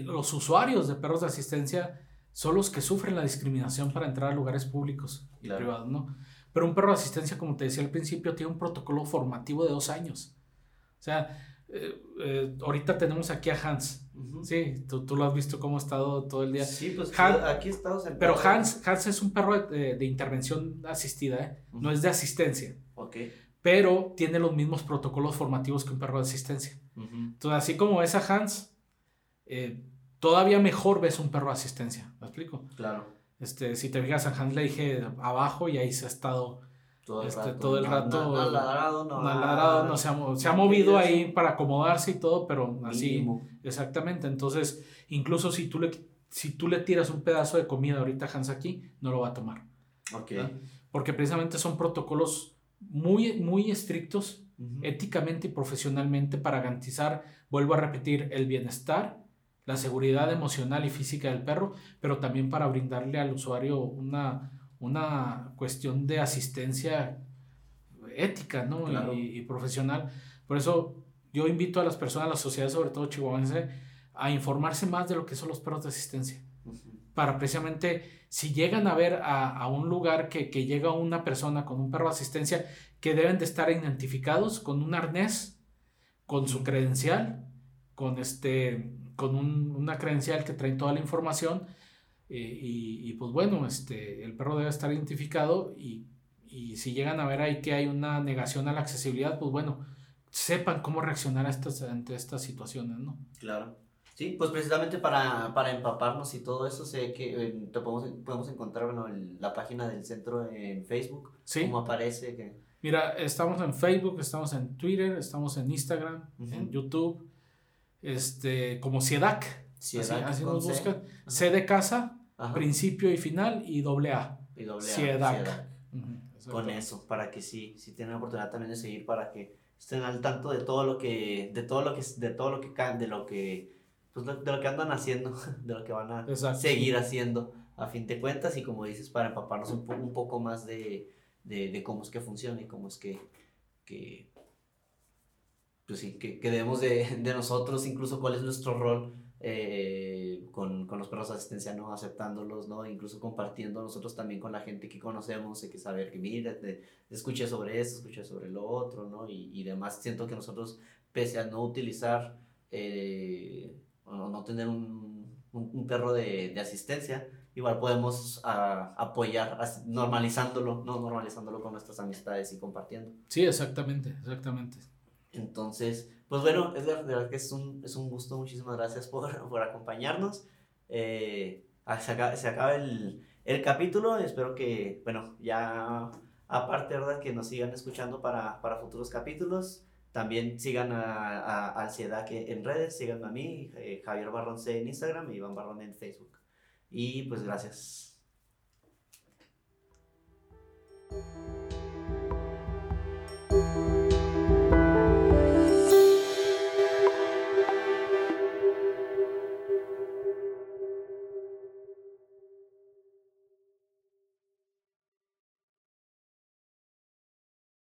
los usuarios de perros de asistencia son los que sufren la discriminación para entrar a lugares públicos y privados, ¿no? Pero un perro de asistencia, como te decía al principio, tiene un protocolo formativo de dos años. O sea, eh, eh, ahorita tenemos aquí a Hans. Sí, tú, tú, lo has visto cómo ha estado todo el día. Sí, pues aquí estamos en Pero Hans, Hans es un perro de, de intervención asistida, ¿eh? no es de asistencia. Ok. Pero tiene los mismos protocolos formativos que un perro de asistencia. Entonces, así como ves a Hans, todavía mejor ves un perro de asistencia. ¿Me explico? Claro. Este, si te fijas, a Hans le dije abajo y ahí se ha estado todo el este, rato. Todo el rato no, no, ladrado, no, ladrado, no se ha, se ha movido ahí para acomodarse y todo, pero así. Exactamente. Entonces, incluso si tú, le, si tú le tiras un pedazo de comida ahorita a Hans aquí, no lo va a tomar. Ok. Porque precisamente son protocolos muy, muy estrictos, éticamente y profesionalmente, para garantizar, vuelvo a repetir, el bienestar la seguridad emocional y física del perro, pero también para brindarle al usuario una, una cuestión de asistencia ética ¿no? y, profesional. Por eso yo invito a las personas, a la sociedad, sobre todo chihuahuense, a informarse más de lo que son los perros de asistencia. Para precisamente, si llegan a ver a, un lugar que, que, llega una persona con un perro de asistencia, que deben de estar identificados con un arnés, con su credencial, con este con una credencial que trae toda la información eh, y, pues bueno, este, el perro debe estar identificado y, y, si llegan a ver ahí que hay una negación a la accesibilidad, pues bueno, sepan cómo reaccionar a estas, ante estas situaciones, ¿no? Claro. Sí, pues precisamente para, para empaparnos y todo eso, sé que eh, te podemos, podemos encontrar en la página del centro en Facebook, ¿Sí? cómo aparece. Que... Mira, estamos en Facebook, estamos en Twitter, estamos en Instagram, en YouTube este, como CIEDAC. CIEDAC así, nos buscan. C de casa, principio y final y doble A. Y doble A. CIEDAC. Con eso, para que sí, si tienen la oportunidad también de seguir, para que estén al tanto de todo lo que, de todo lo que, de todo lo que, de lo que, pues de lo que andan haciendo, de lo que van a seguir haciendo, a fin de cuentas, y como dices, para empaparnos un, poco un poco más de, de, de, cómo es que funciona y cómo es que, que pues sí, que, que debemos de, de, nosotros, incluso cuál es nuestro rol eh, con, con, los perros de asistencia, ¿no? Aceptándolos, ¿no? Incluso compartiendo nosotros también con la gente que conocemos, hay que saber que, mira, te, escuché sobre esto, escuché sobre lo otro, ¿no? Y, y demás, siento que nosotros, pese a no utilizar eh, o no tener un, un, perro de, de, asistencia, igual podemos a, apoyar normalizándolo, ¿no? Normalizándolo con nuestras amistades y compartiendo. Sí, exactamente, exactamente. Entonces, pues bueno, es de verdad que es un, es un gusto, muchísimas gracias por, por acompañarnos. Eh, se, acaba, se acaba el, el, capítulo, espero que, bueno, ya aparte, ¿verdad? Que nos sigan escuchando para, para futuros capítulos. También sigan a, a, en redes, síganme a mí, eh, Javier Barrón C en Instagram y Iván Barrón en Facebook. Y pues gracias.